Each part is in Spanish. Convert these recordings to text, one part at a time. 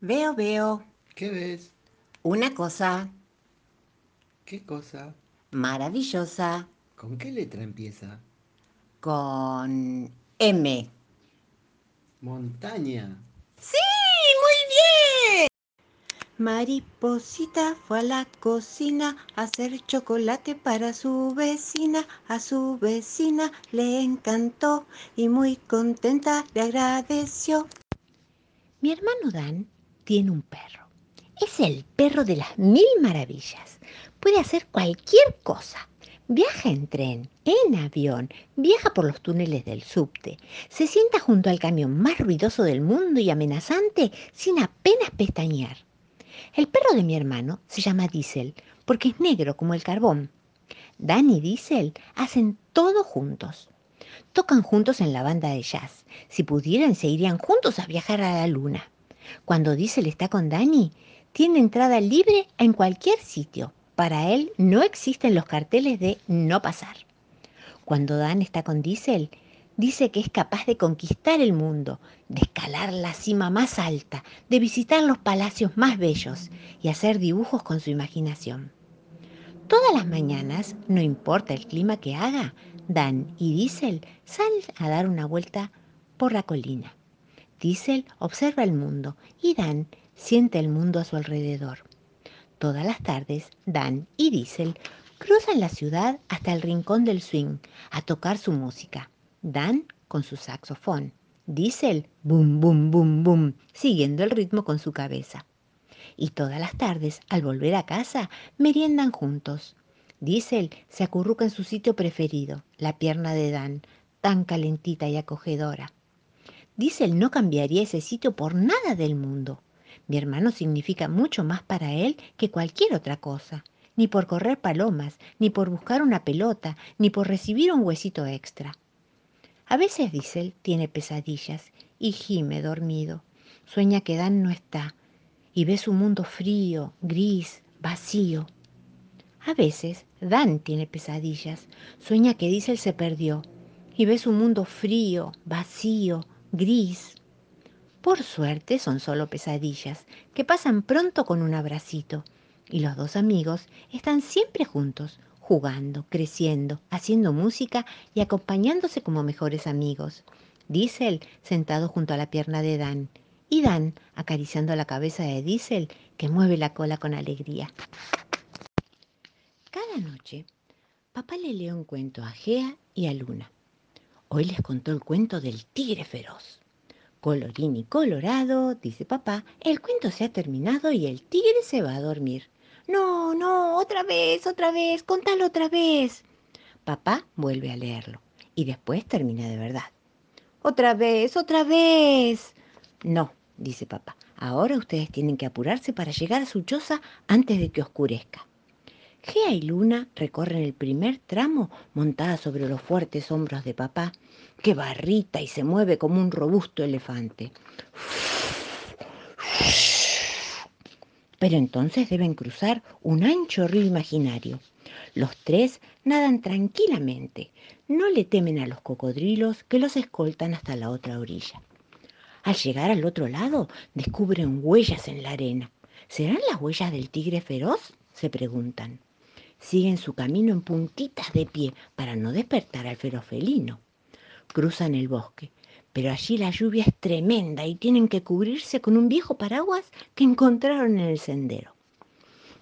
Veo, veo. ¿Qué ves? Una cosa ¿Qué cosa? maravillosa ¿Con qué letra empieza? con M. Montaña. ¡Sí! ¡Muy bien! Mariposita fue a la cocina a hacer chocolate para su vecina. A su vecina le encantó y muy contenta le agradeció. Mi hermano Dan tiene un perro. Es el perro de las mil maravillas. Puede hacer cualquier cosa. Viaja en tren, en avión, viaja por los túneles del subte, se sienta junto al camión más ruidoso del mundo y amenazante sin apenas pestañear. El perro de mi hermano se llama Diesel porque es negro como el carbón. Dan y Diesel hacen todo juntos. Tocan juntos en la banda de jazz. Si pudieran, se irían juntos a viajar a la luna. Cuando Diesel está con Danny, tiene entrada libre en cualquier sitio. Para él no existen los carteles de no pasar. Cuando Dan está con Diesel, dice que es capaz de conquistar el mundo, de escalar la cima más alta, de visitar los palacios más bellos y hacer dibujos con su imaginación. Todas las mañanas, no importa el clima que haga, Dan y Diesel salen a dar una vuelta por la colina. Diesel observa el mundo y Dan siente el mundo a su alrededor. Todas las tardes, Dan y Diesel cruzan la ciudad hasta el rincón del swing a tocar su música. Dan con su saxofón. Diesel, boom, boom, boom, boom, siguiendo el ritmo con su cabeza. Y todas las tardes, al volver a casa, meriendan juntos. Diesel se acurruca en su sitio preferido, la pierna de Dan, tan calentita y acogedora. Diesel no cambiaría ese sitio por nada del mundo. Mi hermano significa mucho más para él que cualquier otra cosa, ni por correr palomas, ni por buscar una pelota, ni por recibir un huesito extra. A veces Diesel tiene pesadillas y gime dormido. Sueña que Dan no está y ve su mundo frío, gris, vacío. A veces Dan tiene pesadillas, sueña que Diesel se perdió y ve su mundo frío, vacío, gris. Por suerte son solo pesadillas, que pasan pronto con un abracito, y los dos amigos están siempre juntos, jugando, creciendo, haciendo música y acompañándose como mejores amigos. Diesel sentado junto a la pierna de Dan, y Dan acariciando la cabeza de Diesel, que mueve la cola con alegría. Cada noche, papá le lee un cuento a Gea y a Luna. Hoy les contó el cuento del tigre feroz. Colorín y colorado, dice papá, el cuento se ha terminado y el tigre se va a dormir. No, no, otra vez, otra vez, contalo otra vez. Papá vuelve a leerlo y después termina de verdad. Otra vez, otra vez. No, dice papá, ahora ustedes tienen que apurarse para llegar a su choza antes de que oscurezca. Gea y Luna recorren el primer tramo montada sobre los fuertes hombros de papá, que barrita y se mueve como un robusto elefante. Pero entonces deben cruzar un ancho río imaginario. Los tres nadan tranquilamente, no le temen a los cocodrilos que los escoltan hasta la otra orilla. Al llegar al otro lado, descubren huellas en la arena. ¿Serán las huellas del tigre feroz? se preguntan siguen su camino en puntitas de pie para no despertar al feroz felino. Cruzan el bosque, pero allí la lluvia es tremenda y tienen que cubrirse con un viejo paraguas que encontraron en el sendero.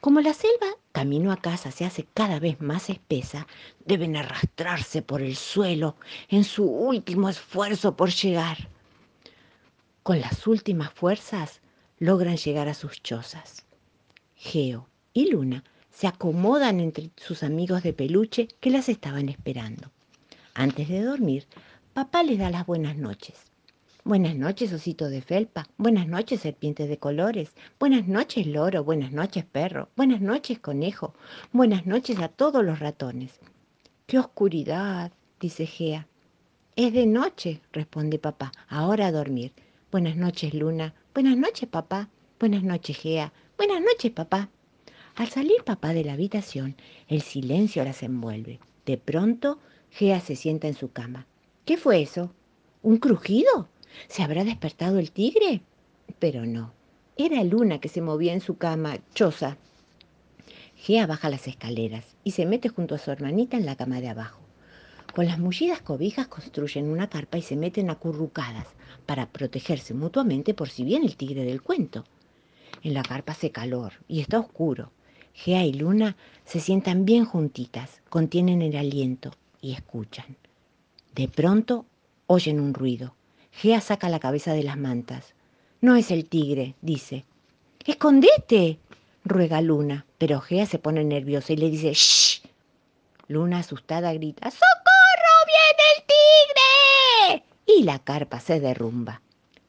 Como la selva camino a casa se hace cada vez más espesa, deben arrastrarse por el suelo en su último esfuerzo por llegar. Con las últimas fuerzas logran llegar a sus chozas. Geo y Luna se acomodan entre sus amigos de peluche que las estaban esperando. Antes de dormir, papá les da las buenas noches. Buenas noches, osito de felpa. Buenas noches, serpiente de colores. Buenas noches, loro. Buenas noches, perro. Buenas noches, conejo. Buenas noches a todos los ratones. ¡Qué oscuridad! dice Gea. Es de noche, responde papá. Ahora a dormir. Buenas noches, Luna. Buenas noches, papá. Buenas noches, Gea. Buenas noches, papá. Al salir papá de la habitación, el silencio las envuelve. De pronto, Gea se sienta en su cama. ¿Qué fue eso? ¿Un crujido? ¿Se habrá despertado el tigre? Pero no, Era Luna que se movía en su cama, choza. Gea baja las escaleras y se mete junto a su hermanita en la cama de abajo. Con las mullidas cobijas construyen una carpa y se meten acurrucadas para protegerse mutuamente por si viene el tigre del cuento. En la carpa hace calor y está oscuro. Gea y Luna se sientan bien juntitas, contienen el aliento y escuchan. De pronto oyen un ruido. Gea saca la cabeza de las mantas. No es el tigre, dice. ¡Escondete! ruega Luna, pero Gea se pone nerviosa y le dice ¡Shh! Luna asustada grita ¡Socorro! ¡Viene el tigre! Y la carpa se derrumba.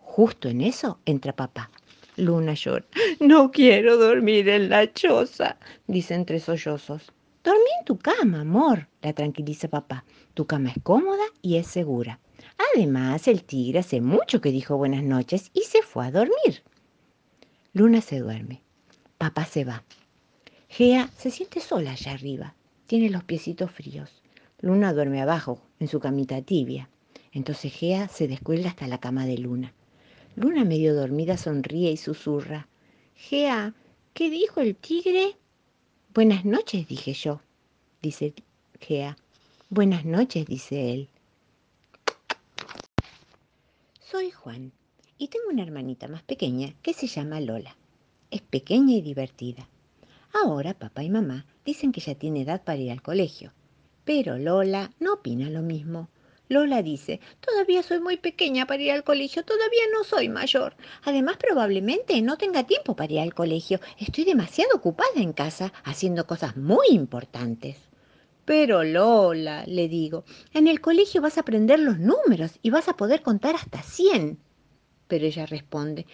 Justo en eso entra papá. Luna llora. No quiero dormir en la choza, dice entre sollozos. Dormí en tu cama, amor, la tranquiliza papá. Tu cama es cómoda y es segura. Además, el tigre hace mucho que dijo buenas noches y se fue a dormir. Luna se duerme. Papá se va. Gea se siente sola allá arriba. Tiene los piecitos fríos. Luna duerme abajo, en su camita tibia. Entonces Gea se descuelga hasta la cama de Luna. Luna medio dormida sonríe y susurra. Gea, ¿qué dijo el tigre? Buenas noches, dije yo, dice Gea. Buenas noches, dice él. Soy Juan y tengo una hermanita más pequeña que se llama Lola. Es pequeña y divertida. Ahora papá y mamá dicen que ya tiene edad para ir al colegio, pero Lola no opina lo mismo. Lola dice, todavía soy muy pequeña para ir al colegio, todavía no soy mayor. Además, probablemente no tenga tiempo para ir al colegio. Estoy demasiado ocupada en casa haciendo cosas muy importantes. Pero Lola, le digo, en el colegio vas a aprender los números y vas a poder contar hasta 100. Pero ella responde,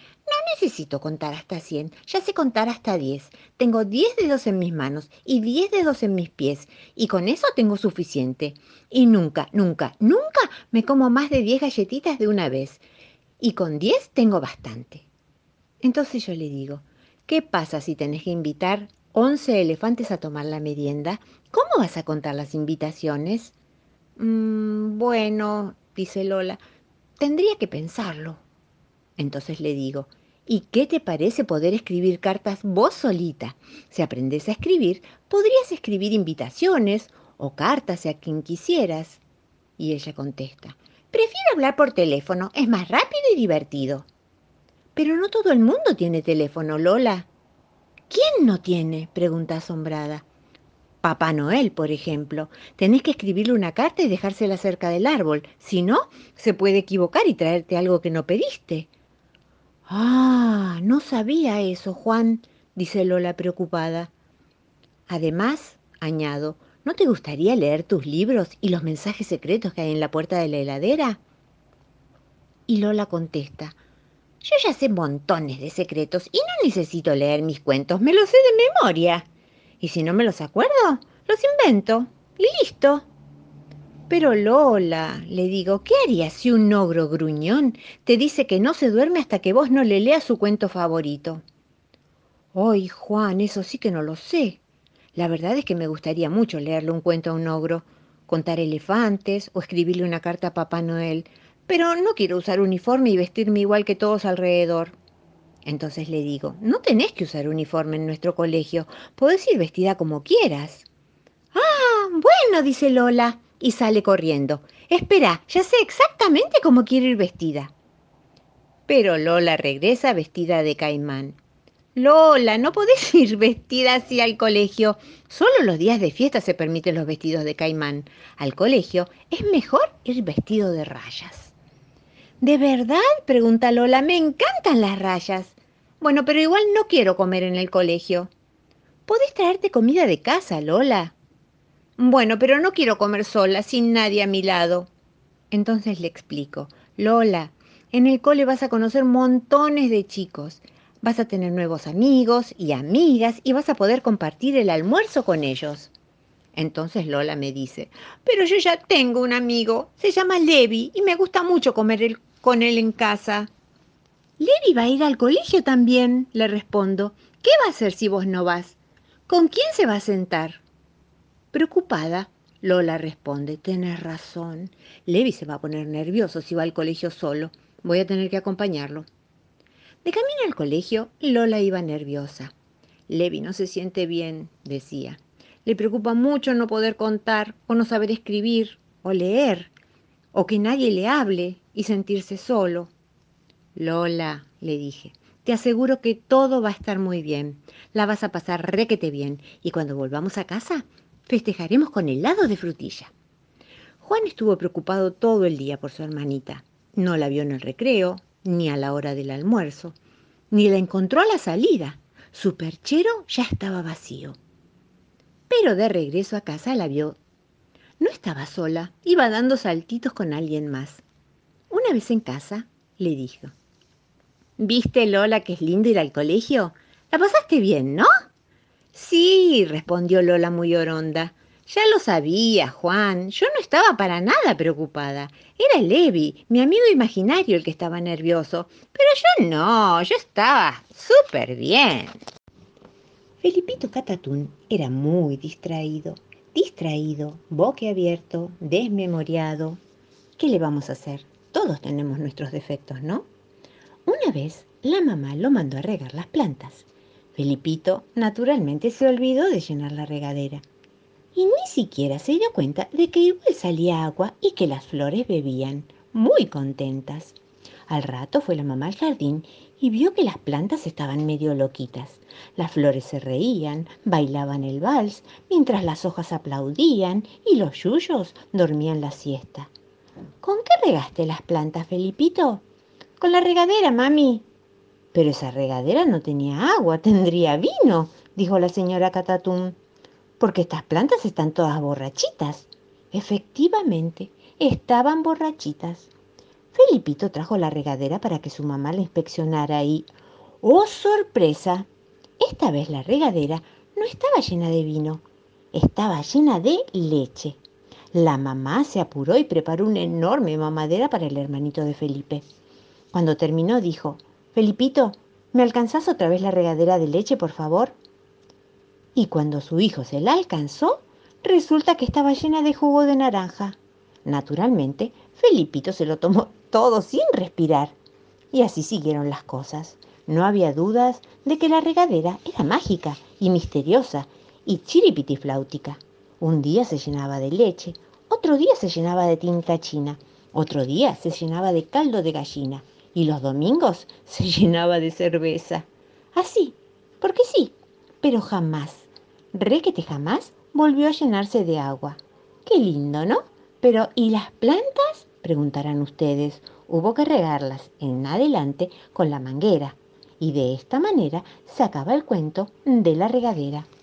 necesito contar hasta 100, ya sé contar hasta 10. Tengo 10 dedos en mis manos y 10 dedos en mis pies, y con eso tengo suficiente. Y nunca, nunca, nunca me como más de 10 galletitas de una vez. Y con 10 tengo bastante. Entonces yo le digo, ¿qué pasa si tenés que invitar 11 elefantes a tomar la merienda? ¿Cómo vas a contar las invitaciones? Mm, bueno, dice Lola, tendría que pensarlo. Entonces le digo, ¿y qué te parece poder escribir cartas vos solita? Si aprendes a escribir, podrías escribir invitaciones o cartas a quien quisieras. Y ella contesta, prefiero hablar por teléfono, es más rápido y divertido. Pero no todo el mundo tiene teléfono, Lola. ¿Quién no tiene? pregunta asombrada. Papá Noel, por ejemplo. Tenés que escribirle una carta y dejársela cerca del árbol. Si no, se puede equivocar y traerte algo que no pediste. Ah, no sabía eso, Juan, dice Lola preocupada. Además, añado, ¿no te gustaría leer tus libros y los mensajes secretos que hay en la puerta de la heladera? Y Lola contesta, yo ya sé montones de secretos y no necesito leer mis cuentos, me los sé de memoria. Y si no me los acuerdo, los invento y listo. Pero Lola, le digo, ¿qué harías si un ogro gruñón te dice que no se duerme hasta que vos no le leas su cuento favorito? Ay, Juan, eso sí que no lo sé. La verdad es que me gustaría mucho leerle un cuento a un ogro, contar elefantes o escribirle una carta a Papá Noel, pero no quiero usar uniforme y vestirme igual que todos alrededor. Entonces le digo, no tenés que usar uniforme en nuestro colegio, podés ir vestida como quieras. Ah, bueno, dice Lola y sale corriendo. Espera, ya sé exactamente cómo quiero ir vestida. Pero Lola regresa vestida de caimán. Lola, no podés ir vestida así al colegio. Solo los días de fiesta se permiten los vestidos de caimán. Al colegio es mejor ir vestido de rayas. ¿De verdad? pregunta Lola. Me encantan las rayas. Bueno, pero igual no quiero comer en el colegio. Podés traerte comida de casa, Lola. Bueno, pero no quiero comer sola, sin nadie a mi lado. Entonces le explico, Lola, en el cole vas a conocer montones de chicos, vas a tener nuevos amigos y amigas y vas a poder compartir el almuerzo con ellos. Entonces Lola me dice, pero yo ya tengo un amigo, se llama Levi y me gusta mucho comer con él en casa. Levi va a ir al colegio también, le respondo. ¿Qué va a hacer si vos no vas? ¿Con quién se va a sentar? Preocupada, Lola responde, tienes razón. Levi se va a poner nervioso si va al colegio solo. Voy a tener que acompañarlo. De camino al colegio, Lola iba nerviosa. Levi no se siente bien, decía. Le preocupa mucho no poder contar o no saber escribir o leer o que nadie le hable y sentirse solo. Lola, le dije, te aseguro que todo va a estar muy bien. La vas a pasar requete bien y cuando volvamos a casa festejaremos con helado de frutilla. Juan estuvo preocupado todo el día por su hermanita. No la vio en el recreo, ni a la hora del almuerzo, ni la encontró a la salida. Su perchero ya estaba vacío. Pero de regreso a casa la vio. No estaba sola, iba dando saltitos con alguien más. Una vez en casa, le dijo, ¿Viste, Lola, que es lindo ir al colegio? ¿La pasaste bien, no? Sí, respondió Lola muy oronda. Ya lo sabía, Juan. Yo no estaba para nada preocupada. Era Levi, mi amigo imaginario, el que estaba nervioso. Pero yo no, yo estaba súper bien. Felipito Catatún era muy distraído, distraído, boquiabierto, desmemoriado. ¿Qué le vamos a hacer? Todos tenemos nuestros defectos, ¿no? Una vez la mamá lo mandó a regar las plantas. Felipito naturalmente se olvidó de llenar la regadera y ni siquiera se dio cuenta de que igual salía agua y que las flores bebían, muy contentas. Al rato fue la mamá al jardín y vio que las plantas estaban medio loquitas. Las flores se reían, bailaban el vals, mientras las hojas aplaudían y los yuyos dormían la siesta. ¿Con qué regaste las plantas, Felipito? Con la regadera, mami. Pero esa regadera no tenía agua, tendría vino, dijo la señora Catatum porque estas plantas están todas borrachitas. Efectivamente, estaban borrachitas. Felipito trajo la regadera para que su mamá la inspeccionara y... ¡Oh, sorpresa! Esta vez la regadera no estaba llena de vino, estaba llena de leche. La mamá se apuró y preparó una enorme mamadera para el hermanito de Felipe. Cuando terminó dijo, Felipito, ¿me alcanzás otra vez la regadera de leche, por favor? y cuando su hijo se la alcanzó, resulta que estaba llena de jugo de naranja. Naturalmente, Felipito se lo tomó todo sin respirar. Y así siguieron las cosas. No había dudas de que la regadera era mágica y misteriosa y chiripitifláutica. Un día se llenaba de leche, otro día se llenaba de tinta china, otro día se llenaba de caldo de gallina y los domingos se llenaba de cerveza. Así, porque sí, pero jamás, requete jamás, volvió a llenarse de agua. Qué lindo, ¿no? Pero ¿y las plantas? Preguntarán ustedes. Hubo que regarlas en adelante con la manguera. Y de esta manera se acaba el cuento de la regadera.